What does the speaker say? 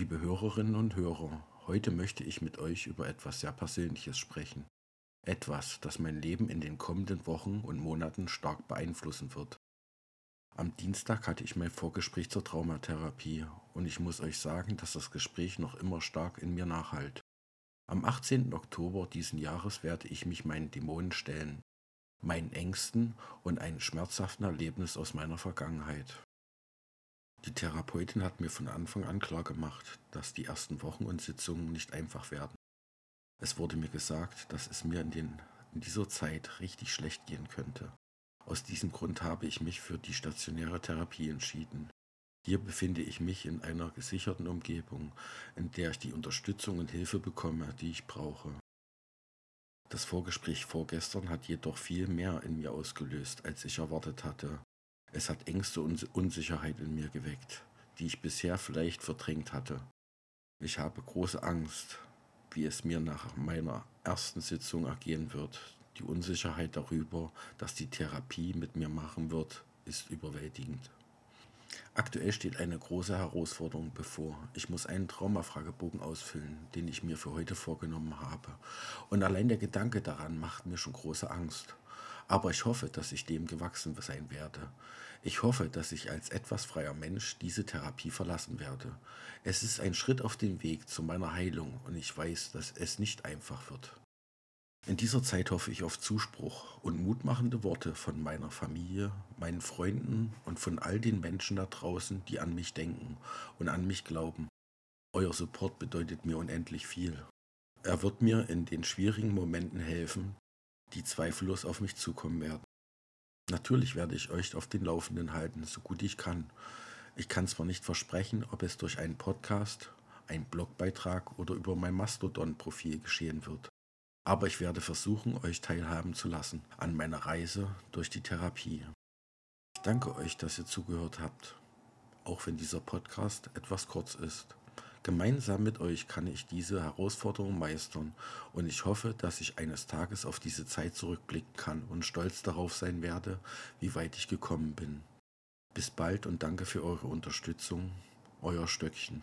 Liebe Hörerinnen und Hörer, heute möchte ich mit euch über etwas sehr Persönliches sprechen. Etwas, das mein Leben in den kommenden Wochen und Monaten stark beeinflussen wird. Am Dienstag hatte ich mein Vorgespräch zur Traumatherapie und ich muss euch sagen, dass das Gespräch noch immer stark in mir nachhalt. Am 18. Oktober diesen Jahres werde ich mich meinen Dämonen stellen, meinen Ängsten und einem schmerzhaften Erlebnis aus meiner Vergangenheit. Die Therapeutin hat mir von Anfang an klar gemacht, dass die ersten Wochen und Sitzungen nicht einfach werden. Es wurde mir gesagt, dass es mir in, den, in dieser Zeit richtig schlecht gehen könnte. Aus diesem Grund habe ich mich für die stationäre Therapie entschieden. Hier befinde ich mich in einer gesicherten Umgebung, in der ich die Unterstützung und Hilfe bekomme, die ich brauche. Das Vorgespräch vorgestern hat jedoch viel mehr in mir ausgelöst, als ich erwartet hatte. Es hat Ängste und Unsicherheit in mir geweckt, die ich bisher vielleicht verdrängt hatte. Ich habe große Angst, wie es mir nach meiner ersten Sitzung ergehen wird. Die Unsicherheit darüber, dass die Therapie mit mir machen wird, ist überwältigend. Aktuell steht eine große Herausforderung bevor. Ich muss einen Traumafragebogen ausfüllen, den ich mir für heute vorgenommen habe. Und allein der Gedanke daran macht mir schon große Angst. Aber ich hoffe, dass ich dem gewachsen sein werde. Ich hoffe, dass ich als etwas freier Mensch diese Therapie verlassen werde. Es ist ein Schritt auf dem Weg zu meiner Heilung und ich weiß, dass es nicht einfach wird. In dieser Zeit hoffe ich auf Zuspruch und mutmachende Worte von meiner Familie, meinen Freunden und von all den Menschen da draußen, die an mich denken und an mich glauben. Euer Support bedeutet mir unendlich viel. Er wird mir in den schwierigen Momenten helfen, die zweifellos auf mich zukommen werden. Natürlich werde ich euch auf den Laufenden halten, so gut ich kann. Ich kann zwar nicht versprechen, ob es durch einen Podcast, einen Blogbeitrag oder über mein Mastodon-Profil geschehen wird. Aber ich werde versuchen, euch teilhaben zu lassen an meiner Reise durch die Therapie. Ich danke euch, dass ihr zugehört habt, auch wenn dieser Podcast etwas kurz ist. Gemeinsam mit euch kann ich diese Herausforderung meistern und ich hoffe, dass ich eines Tages auf diese Zeit zurückblicken kann und stolz darauf sein werde, wie weit ich gekommen bin. Bis bald und danke für eure Unterstützung. Euer Stöckchen.